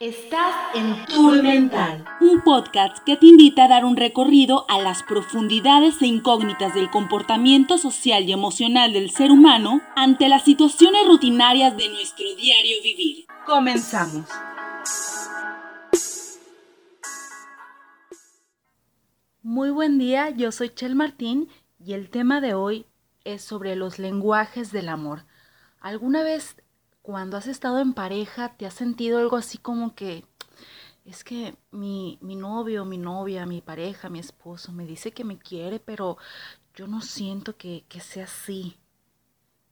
Estás en Tour Mental, un podcast que te invita a dar un recorrido a las profundidades e incógnitas del comportamiento social y emocional del ser humano ante las situaciones rutinarias de nuestro diario vivir. Comenzamos. Muy buen día, yo soy Chel Martín y el tema de hoy es sobre los lenguajes del amor. ¿Alguna vez cuando has estado en pareja te has sentido algo así como que es que mi, mi novio, mi novia, mi pareja, mi esposo me dice que me quiere, pero yo no siento que, que sea así.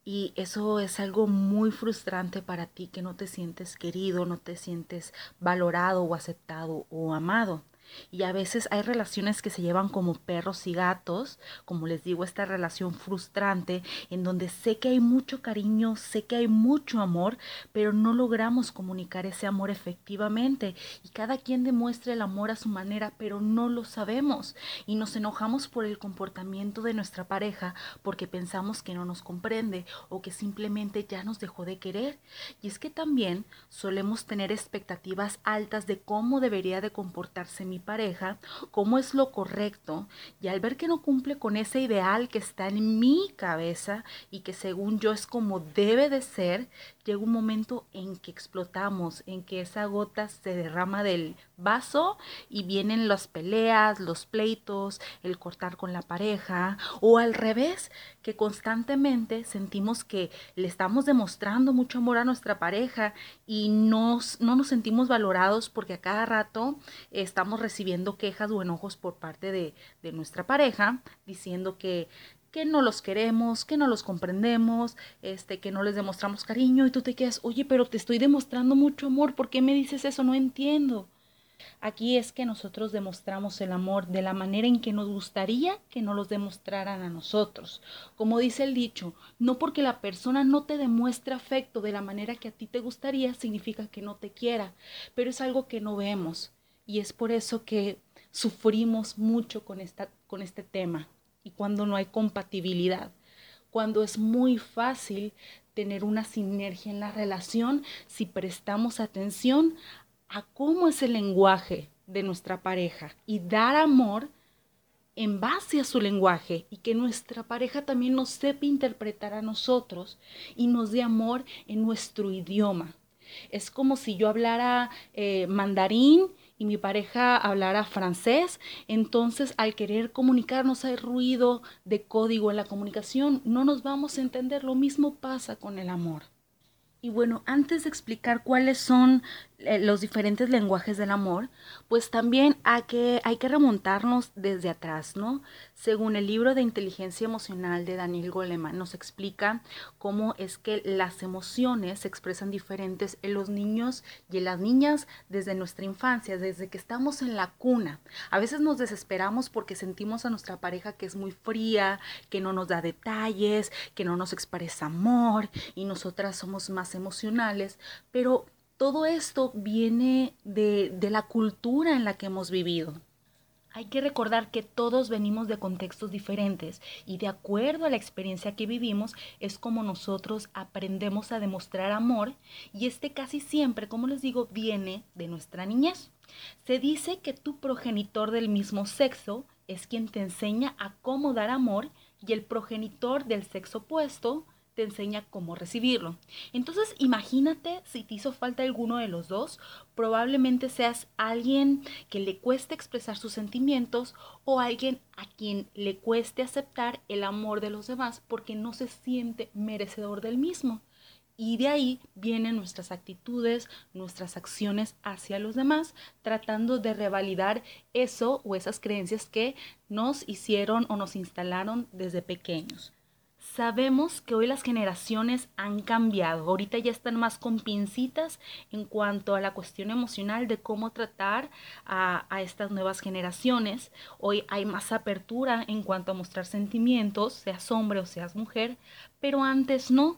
Y eso es algo muy frustrante para ti, que no te sientes querido, no te sientes valorado o aceptado o amado. Y a veces hay relaciones que se llevan como perros y gatos, como les digo, esta relación frustrante, en donde sé que hay mucho cariño, sé que hay mucho amor, pero no logramos comunicar ese amor efectivamente. Y cada quien demuestra el amor a su manera, pero no lo sabemos. Y nos enojamos por el comportamiento de nuestra pareja porque pensamos que no nos comprende o que simplemente ya nos dejó de querer. Y es que también solemos tener expectativas altas de cómo debería de comportarse mi pareja, cómo es lo correcto, y al ver que no cumple con ese ideal que está en mi cabeza y que según yo es como debe de ser, llega un momento en que explotamos, en que esa gota se derrama del vaso y vienen las peleas, los pleitos, el cortar con la pareja, o al revés, que constantemente sentimos que le estamos demostrando mucho amor a nuestra pareja y nos, no nos sentimos valorados porque a cada rato estamos recibiendo quejas o enojos por parte de, de nuestra pareja diciendo que que no los queremos, que no los comprendemos, este, que no les demostramos cariño y tú te quedas, oye, pero te estoy demostrando mucho amor, ¿por qué me dices eso? No entiendo. Aquí es que nosotros demostramos el amor de la manera en que nos gustaría que nos los demostraran a nosotros. Como dice el dicho, no porque la persona no te demuestre afecto de la manera que a ti te gustaría, significa que no te quiera, pero es algo que no vemos y es por eso que sufrimos mucho con, esta, con este tema y cuando no hay compatibilidad, cuando es muy fácil tener una sinergia en la relación si prestamos atención a cómo es el lenguaje de nuestra pareja y dar amor en base a su lenguaje y que nuestra pareja también nos sepa interpretar a nosotros y nos dé amor en nuestro idioma. Es como si yo hablara eh, mandarín y mi pareja hablara francés, entonces al querer comunicarnos hay ruido de código en la comunicación, no nos vamos a entender. Lo mismo pasa con el amor. Y bueno, antes de explicar cuáles son eh, los diferentes lenguajes del amor, pues también hay que, hay que remontarnos desde atrás, ¿no? Según el libro de inteligencia emocional de Daniel Goleman, nos explica cómo es que las emociones se expresan diferentes en los niños y en las niñas desde nuestra infancia, desde que estamos en la cuna. A veces nos desesperamos porque sentimos a nuestra pareja que es muy fría, que no nos da detalles, que no nos expresa amor y nosotras somos más emocionales, pero todo esto viene de, la cultura en la que hemos vivido. Hay que recordar que todos venimos de contextos diferentes y de acuerdo a la experiencia que vivimos es como nosotros aprendemos a demostrar amor y este casi siempre, como les digo, viene de nuestra niñez. Se dice que tu progenitor del mismo sexo es quien te enseña a cómo dar amor y el progenitor del sexo opuesto te enseña cómo recibirlo. Entonces, imagínate si te hizo falta alguno de los dos, probablemente seas alguien que le cueste expresar sus sentimientos o alguien a quien le cueste aceptar el amor de los demás porque no se siente merecedor del mismo. Y de ahí vienen nuestras actitudes, nuestras acciones hacia los demás, tratando de revalidar eso o esas creencias que nos hicieron o nos instalaron desde pequeños. Sabemos que hoy las generaciones han cambiado. Ahorita ya están más con pincitas en cuanto a la cuestión emocional de cómo tratar a, estas nuevas generaciones. Hoy hay más apertura en cuanto a mostrar sentimientos, seas hombre o seas mujer, pero antes no.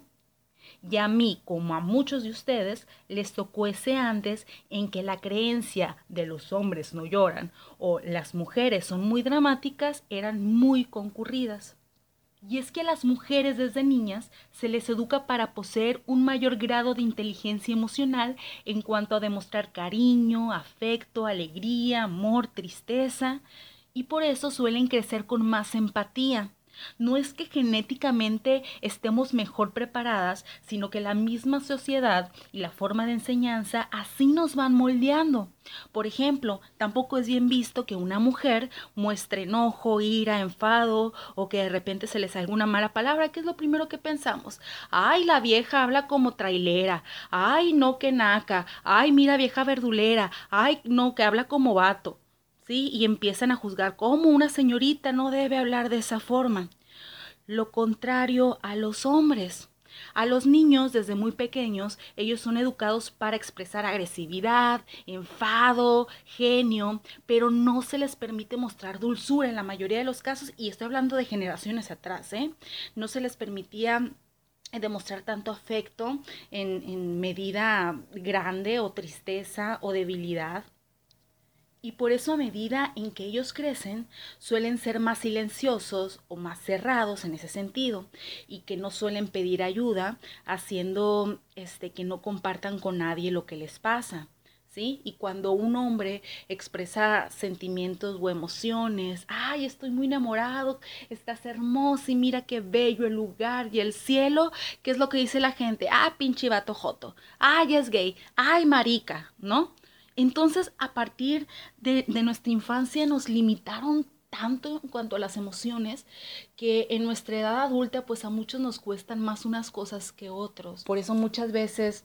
Y a mí, como a muchos de ustedes, les tocó ese antes en que la creencia de los hombres no lloran o las mujeres son muy dramáticas eran muy concurridas. Y es que a las mujeres desde niñas se les educa para poseer un mayor grado de inteligencia emocional en cuanto a demostrar cariño, afecto, alegría, amor, tristeza, y por eso suelen crecer con más empatía. No es que genéticamente estemos mejor preparadas, sino que la misma sociedad y la forma de enseñanza así nos van moldeando. Por ejemplo, tampoco es bien visto que una mujer muestre enojo, ira, enfado o que de repente se le salga una mala palabra, que es lo primero que pensamos. Ay, la vieja habla como trailera. Ay, no, que naca. Ay, mira, vieja verdulera. Ay, no, que habla como vato. ¿Sí? Y empiezan a juzgar cómo una señorita no debe hablar de esa forma. Lo contrario a los hombres. A los niños desde muy pequeños, ellos son educados para expresar agresividad, enfado, genio, pero no se les permite mostrar dulzura en la mayoría de los casos, y estoy hablando de generaciones atrás, ¿eh? No se les permitía demostrar tanto afecto en, en medida grande o tristeza o debilidad. Y por eso a medida en que ellos crecen, suelen ser más silenciosos o más cerrados en ese sentido y que no suelen pedir ayuda, haciendo este que no compartan con nadie lo que les pasa. ¿Sí? Y cuando un hombre expresa sentimientos o emociones, ay, estoy muy enamorado, estás hermoso y mira qué bello el lugar y el cielo, ¿qué es lo que dice la gente? Ah, pinche vato joto, ay, es gay, ay, marica, ¿no? Entonces, a partir de, nuestra infancia nos limitaron tanto en cuanto a las emociones que en nuestra edad adulta pues a muchos nos cuestan más unas cosas que otros. Por eso muchas veces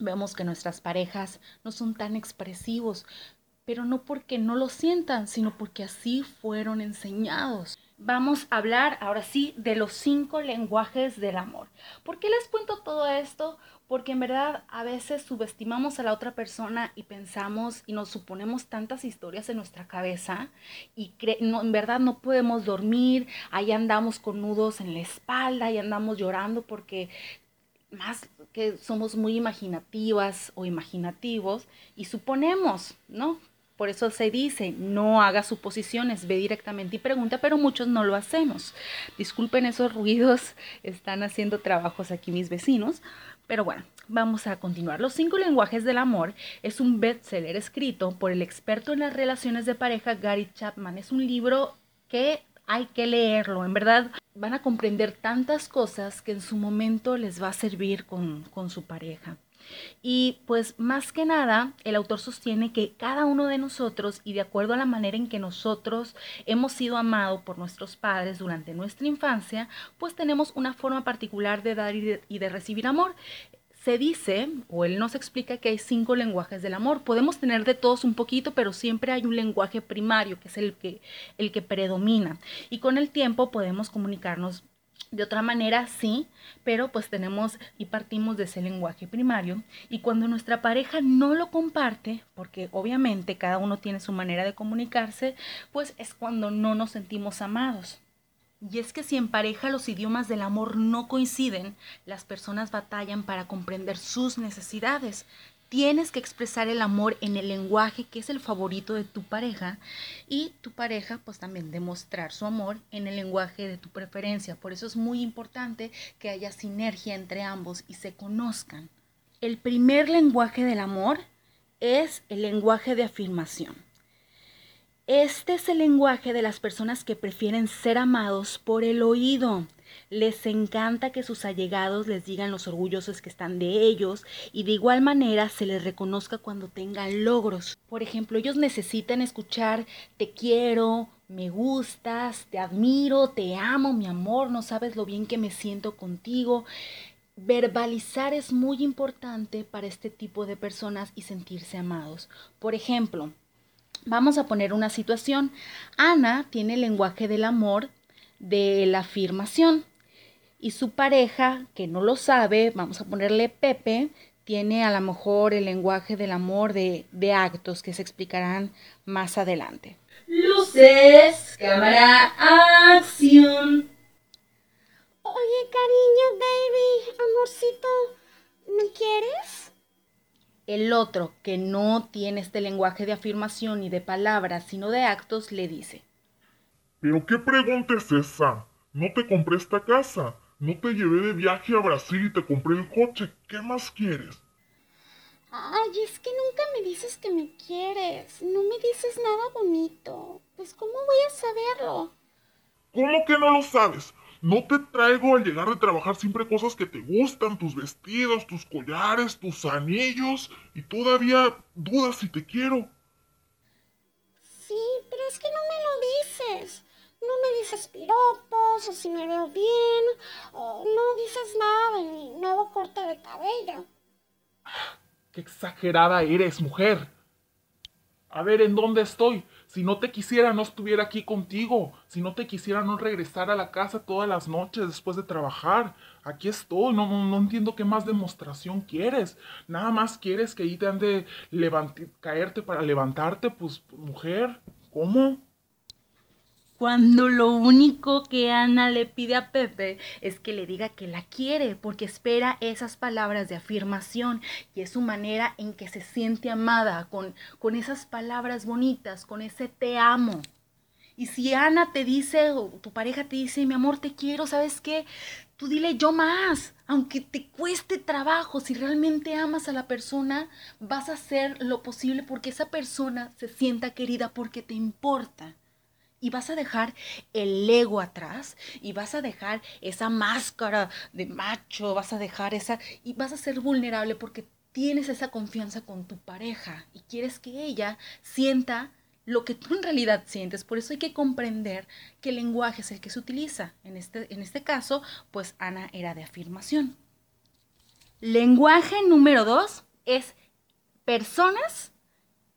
vemos que nuestras parejas no son tan expresivos, pero no porque no lo sientan, sino porque así fueron enseñados. Vamos a hablar ahora sí de los cinco lenguajes del amor. ¿Por qué les cuento todo esto? porque en verdad a veces subestimamos a la otra persona y pensamos y nos suponemos tantas historias en nuestra cabeza y en verdad no podemos dormir, ahí andamos con nudos en la espalda y andamos llorando porque más que somos muy imaginativas o imaginativos y suponemos, ¿no? Por eso se dice, no haga suposiciones, ve directamente y pregunta, pero muchos no lo hacemos. Disculpen esos ruidos, están haciendo trabajos aquí mis vecinos, pero bueno, vamos a continuar. Los cinco lenguajes del amor es un bestseller escrito por el experto en las relaciones de pareja Gary Chapman. Es un libro que hay que leerlo. En verdad van a comprender tantas cosas que en su momento les va a servir con, con su pareja. Y pues más que nada, el autor sostiene que cada uno de nosotros, y de acuerdo a la manera en que nosotros hemos sido amados por nuestros padres durante nuestra infancia, pues tenemos una forma particular de dar y de, y de recibir amor se dice, o él nos explica que hay cinco lenguajes del amor. Podemos tener de todos un poquito, pero siempre hay un lenguaje primario, que es el que, el que predomina. Y con el tiempo podemos comunicarnos de otra manera, sí, pero pues tenemos y partimos de ese lenguaje primario. Y cuando nuestra pareja no lo comparte, porque obviamente cada uno tiene su manera de comunicarse, pues es cuando no nos sentimos amados. Y es que si en pareja los idiomas del amor no coinciden, las personas batallan para comprender sus necesidades tienes que expresar el amor en el lenguaje que es el favorito de tu pareja y tu pareja pues también demostrar su amor en el lenguaje de tu preferencia. Por eso es muy importante que haya sinergia entre ambos y se conozcan. El primer lenguaje del amor es el lenguaje de afirmación. Este es el lenguaje de las personas que prefieren ser amados por el oído. Les encanta que sus allegados les digan los orgullosos que están de ellos y de igual manera se les reconozca cuando tengan logros. Por ejemplo, ellos necesitan escuchar te quiero, me gustas, te admiro, te amo, mi amor, no sabes lo bien que me siento contigo. Verbalizar es muy importante para este tipo de personas y sentirse amados. Por ejemplo, vamos a poner una situación. Ana tiene el lenguaje del amor de la afirmación. Y su pareja, que no lo sabe, vamos a ponerle Pepe, tiene a lo mejor el lenguaje del amor de, de actos que se explicarán más adelante. Luces, cámara, acción. Oye, cariño, baby, amorcito, ¿me quieres? El otro, que no tiene este lenguaje de afirmación ni de palabras, sino de actos, le dice, ¿Pero qué pregunta es esa? No te compré esta casa. No te llevé de viaje a Brasil y te compré el coche. ¿Qué más quieres? Ay, es que nunca me dices que me quieres. No me dices nada bonito. Pues ¿cómo voy a saberlo? ¿Cómo que no lo sabes? No te traigo al llegar de trabajar siempre cosas que te gustan, tus vestidos, tus collares, tus anillos, y todavía dudas si te quiero. Sí, pero es que no me lo dices. No me dices piropos, o si me veo bien, o no dices nada de mi nuevo corte de cabello. ¡Qué exagerada eres, mujer! A ver, ¿en dónde estoy? Si no te quisiera, no estuviera aquí contigo. Si no te quisiera, no regresar a la casa todas las noches después de trabajar. Aquí estoy. No, no, no entiendo qué más demostración quieres. Nada más quieres que ahí te han de caerte para levantarte, pues, mujer. ¿Cómo? Cuando lo único que Ana le pide a Pepe es que le diga que la quiere, porque espera esas palabras de afirmación y es su manera en que se siente amada, con, con esas palabras bonitas, con ese te amo. Y si Ana te dice, o tu pareja te dice, mi amor, te quiero, ¿sabes qué? Tú dile yo más, aunque te cueste trabajo, si realmente amas a la persona, vas a hacer lo posible porque esa persona se sienta querida porque te importa y vas a dejar el ego atrás y vas a dejar esa máscara de macho, vas a dejar esa y vas a ser vulnerable porque tienes esa confianza con tu pareja y quieres que ella sienta lo que tú en realidad sientes. Por eso hay que comprender qué lenguaje es el que se utiliza. En este, en este caso, pues Ana era de afirmación. Lenguaje número dos es personas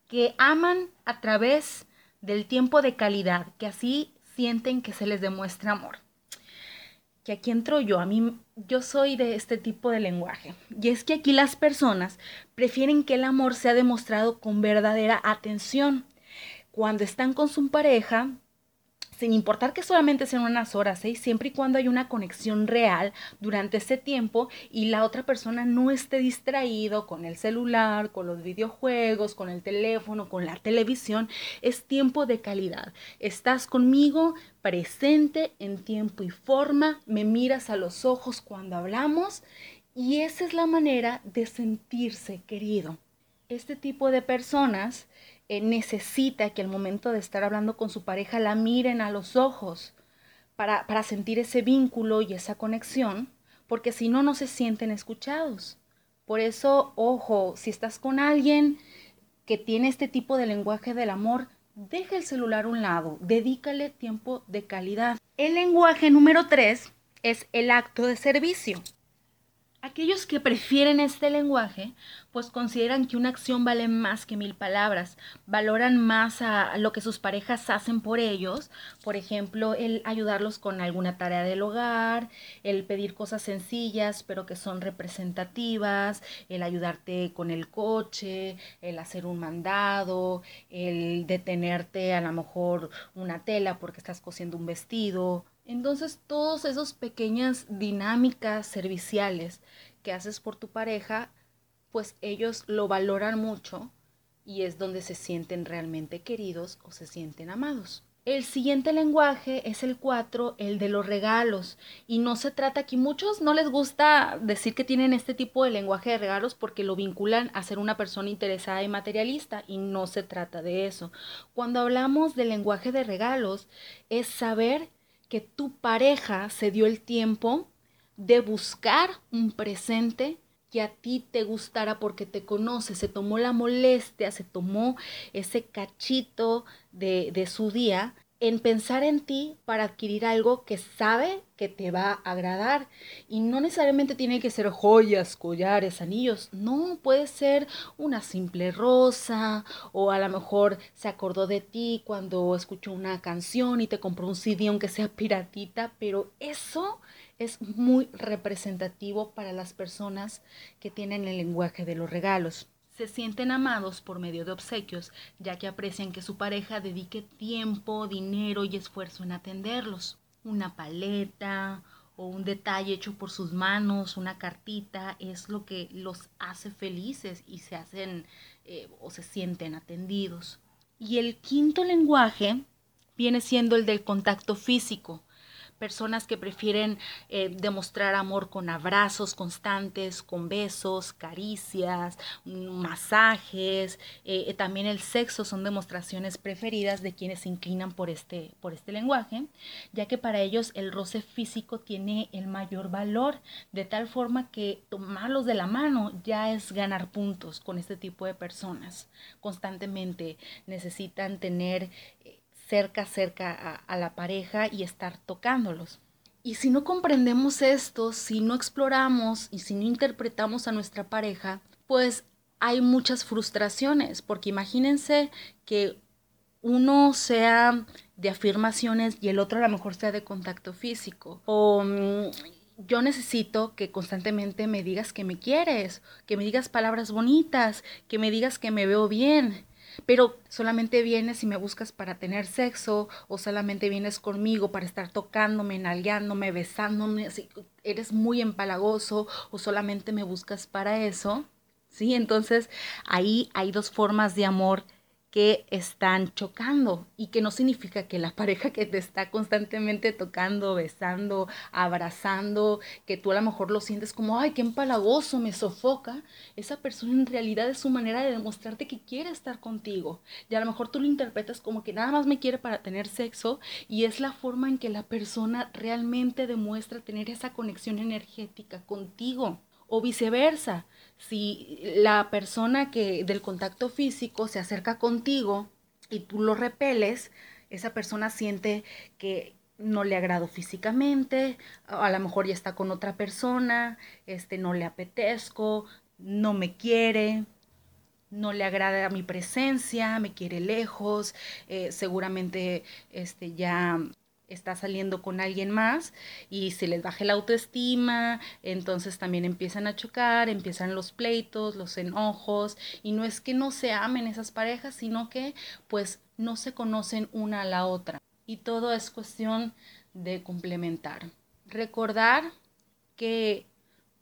que aman a través del tiempo de calidad, que así sienten que se les demuestra amor. Que aquí entro yo, a mí yo soy de este tipo de lenguaje. Y es que aquí las personas prefieren que el amor sea demostrado con verdadera atención. Cuando están con su pareja, sin importar que solamente sean unas horas, ¿eh? siempre y cuando hay una conexión real durante ese tiempo y la otra persona no esté distraído con el celular, con los videojuegos, con el teléfono, con la televisión, es tiempo de calidad. Estás conmigo presente en tiempo y forma, me miras a los ojos cuando hablamos y esa es la manera de sentirse querido. Este tipo de personas eh, necesita que al momento de estar hablando con su pareja la miren a los ojos para, para sentir ese vínculo y esa conexión, porque si no, no se sienten escuchados. Por eso, ojo, si estás con alguien que tiene este tipo de lenguaje del amor, deja el celular a un lado, dedícale tiempo de calidad. El lenguaje número tres es el acto de servicio. Aquellos que prefieren este lenguaje, pues consideran que una acción vale más que mil palabras, valoran más a lo que sus parejas hacen por ellos, por ejemplo, el ayudarlos con alguna tarea del hogar, el pedir cosas sencillas pero que son representativas, el ayudarte con el coche, el hacer un mandado, el detenerte a lo mejor una tela porque estás cosiendo un vestido, entonces, todas esas pequeñas dinámicas serviciales que haces por tu pareja, pues ellos lo valoran mucho y es donde se sienten realmente queridos o se sienten amados. El siguiente lenguaje es el 4, el de los regalos. Y no se trata aquí, muchos no les gusta decir que tienen este tipo de lenguaje de regalos porque lo vinculan a ser una persona interesada y materialista y no se trata de eso. Cuando hablamos del lenguaje de regalos es saber que tu pareja se dio el tiempo de buscar un presente que a ti te gustara porque te conoce, se tomó la molestia, se tomó ese cachito de, de su día en pensar en ti para adquirir algo que sabe que te va a agradar. Y no necesariamente tiene que ser joyas, collares, anillos. No, puede ser una simple rosa o a lo mejor se acordó de ti cuando escuchó una canción y te compró un CD aunque sea piratita, pero eso es muy representativo para las personas que tienen el lenguaje de los regalos se sienten amados por medio de obsequios, ya que aprecian que su pareja dedique tiempo, dinero y esfuerzo en atenderlos. Una paleta o un detalle hecho por sus manos, una cartita, es lo que los hace felices y se hacen eh, o se sienten atendidos. Y el quinto lenguaje viene siendo el del contacto físico. Personas que prefieren eh, demostrar amor con abrazos constantes, con besos, caricias, masajes, eh, también el sexo son demostraciones preferidas de quienes se inclinan por este, por este lenguaje, ya que para ellos el roce físico tiene el mayor valor, de tal forma que tomarlos de la mano ya es ganar puntos con este tipo de personas. Constantemente necesitan tener eh, cerca, cerca a, la pareja y estar tocándolos. Y si no comprendemos esto, si no exploramos y si no interpretamos a nuestra pareja, pues hay muchas frustraciones, porque imagínense que uno sea de afirmaciones y el otro a lo mejor sea de contacto físico. O mm, yo necesito que constantemente me digas que me quieres, que me digas palabras bonitas, que me digas que me veo bien. Pero solamente vienes y me buscas para tener sexo o solamente vienes conmigo para estar tocándome, nalgueándome, besándome, así, eres muy empalagoso o solamente me buscas para eso. ¿Sí? Entonces ahí hay dos formas de amor que están chocando y que no significa que la pareja que te está constantemente tocando, besando, abrazando, que tú a lo mejor lo sientes como, ay, qué empalagoso, me sofoca, esa persona en realidad es su manera de demostrarte que quiere estar contigo. Y a lo mejor tú lo interpretas como que nada más me quiere para tener sexo y es la forma en que la persona realmente demuestra tener esa conexión energética contigo o viceversa si la persona que del contacto físico se acerca contigo y tú lo repeles, esa persona siente que no le agrado físicamente, a lo mejor ya está con otra persona, este no le apetezco, no me quiere, no le agrada mi presencia, me quiere lejos, eh, seguramente este ya está saliendo con alguien más y se les baje la autoestima, entonces también empiezan a chocar, empiezan los pleitos, los enojos y no es que no se amen esas parejas, sino que pues no se conocen una a la otra y todo es cuestión de complementar. Recordar que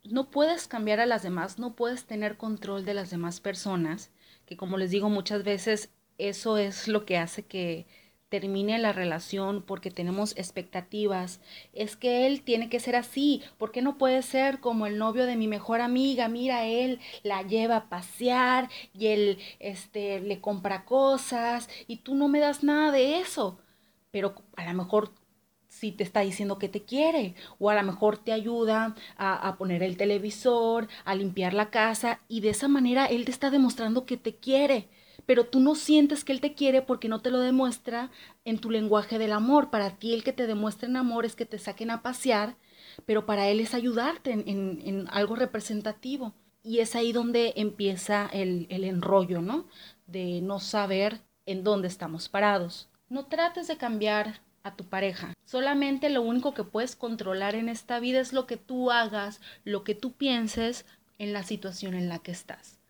no puedes cambiar a las demás, no puedes tener control de las demás personas, que como les digo muchas veces eso es lo que hace que termine la relación porque tenemos expectativas. Es que él tiene que ser así, porque no puede ser como el novio de mi mejor amiga. Mira, él la lleva a pasear y él este le compra cosas y tú no me das nada de eso. Pero a lo mejor sí te está diciendo que te quiere o a lo mejor te ayuda a, a poner el televisor, a limpiar la casa y de esa manera él te está demostrando que te quiere pero tú no sientes que Él te quiere porque no te lo demuestra en tu lenguaje del amor. Para ti el que te demuestra en amor es que te saquen a pasear, pero para Él es ayudarte en, algo representativo. Y es ahí donde empieza el, el enrollo, ¿no? De no saber en dónde estamos parados. No trates de cambiar a tu pareja. Solamente lo único que puedes controlar en esta vida es lo que tú hagas, lo que tú pienses en la situación en la que estás.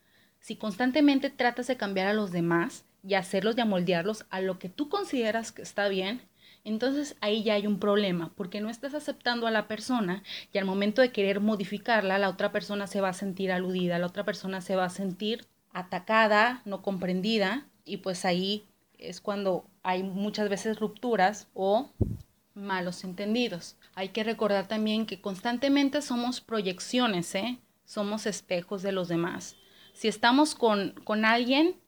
Si constantemente tratas de cambiar a los demás y hacerlos y amoldearlos a lo que tú consideras que está bien, entonces ahí ya hay un problema, porque no estás aceptando a la persona y al momento de querer modificarla, la otra persona se va a sentir aludida, la otra persona se va a sentir atacada, no comprendida, y pues ahí es cuando hay muchas veces rupturas o malos entendidos. Hay que recordar también que constantemente somos proyecciones, ¿eh? somos espejos de los demás. Si estamos con, con alguien,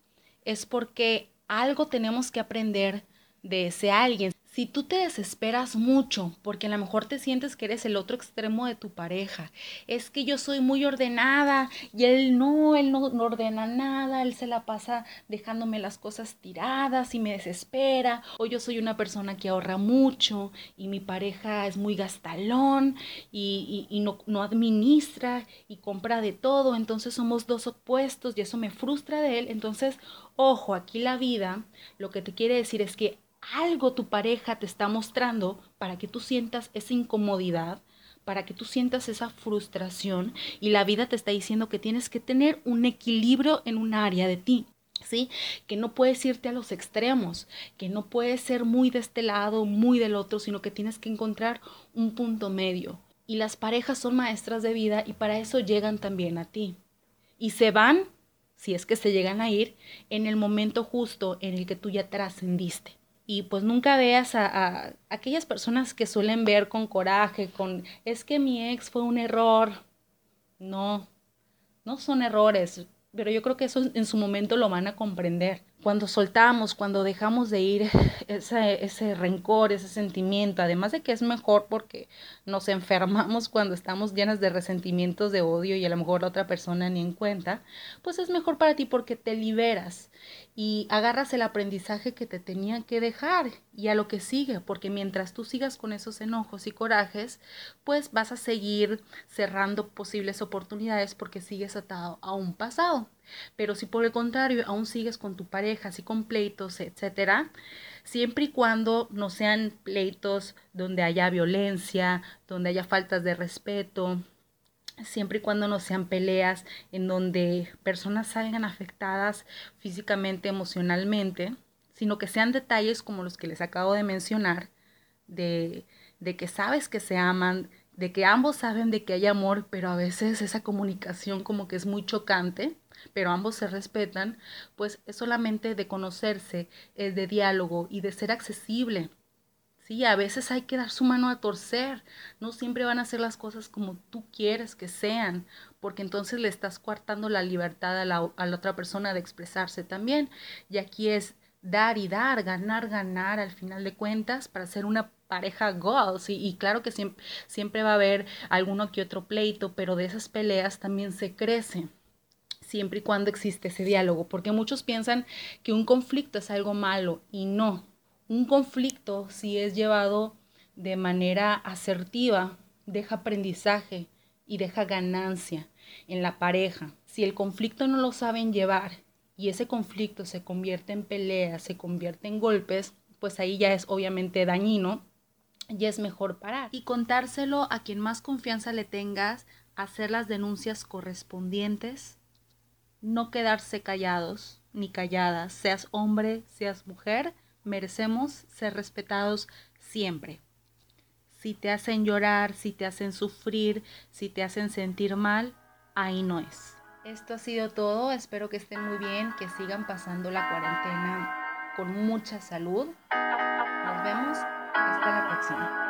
es porque algo tenemos que aprender de ese alguien. Si tú te desesperas mucho porque a lo mejor te sientes que eres el otro extremo de tu pareja, es que yo soy muy ordenada y él no, él no, ordena nada, él se la pasa dejándome las cosas tiradas y me desespera, o yo soy una persona que ahorra mucho y mi pareja es muy gastalón y, y no, no administra y compra de todo, entonces somos dos opuestos y eso me frustra de él, entonces, ojo, aquí la vida lo que te quiere decir es que algo tu pareja te está mostrando para que tú sientas esa incomodidad, para que tú sientas esa frustración y la vida te está diciendo que tienes que tener un equilibrio en un área de ti. ¿Sí? Que no puedes irte a los extremos, que no puedes ser muy de este lado, muy del otro, sino que tienes que encontrar un punto medio. Y las parejas son maestras de vida y para eso llegan también a ti. Y se van, si es que se llegan a ir, en el momento justo en el que tú ya trascendiste y pues nunca veas a, aquellas personas que suelen ver con coraje, con es que mi ex fue un error. No, no son errores, pero yo creo que eso en su momento lo van a comprender cuando soltamos, cuando dejamos de ir ese, ese rencor, ese sentimiento, además de que es mejor porque nos enfermamos cuando estamos llenas de resentimientos, de odio y a lo mejor otra persona ni en cuenta, pues es mejor para ti porque te liberas y agarras el aprendizaje que te tenía que dejar y a lo que sigue, porque mientras tú sigas con esos enojos y corajes, pues vas a seguir cerrando posibles oportunidades porque sigues atado a un pasado. Pero si por el contrario aún sigues con tu pareja, así con pleitos, etcétera, siempre y cuando no sean pleitos donde haya violencia, donde haya faltas de respeto, siempre y cuando no sean peleas en donde personas salgan afectadas físicamente, emocionalmente, sino que sean detalles como los que les acabo de mencionar, de, de que sabes que se aman, de que ambos saben de que hay amor, pero a veces esa comunicación como que es muy chocante, pero ambos se respetan, pues es solamente de conocerse, es de diálogo y de ser accesible. Sí, a veces hay que dar su mano a torcer, no siempre van a hacer las cosas como tú quieres que sean, porque entonces le estás coartando la libertad a la, a la otra persona de expresarse también. Y aquí es dar y dar, ganar, ganar al final de cuentas para ser una pareja goals. Y, y, claro que siempre, siempre va a haber alguno que otro pleito, pero de esas peleas también se crece siempre y cuando existe ese diálogo, porque muchos piensan que un conflicto es algo malo y no. Un conflicto, si es llevado de manera asertiva, deja aprendizaje y deja ganancia en la pareja. Si el conflicto no lo saben llevar y ese conflicto se convierte en pelea, se convierte en golpes, pues ahí ya es obviamente dañino y es mejor parar. Y contárselo a quien más confianza le tengas, hacer las denuncias correspondientes no quedarse callados ni calladas, seas hombre, seas mujer, merecemos ser respetados siempre. Si te hacen llorar, si te hacen sufrir, si te hacen sentir mal, ahí no es. Esto ha sido todo, espero que estén muy bien, que sigan pasando la cuarentena con mucha salud. Nos vemos, hasta la próxima.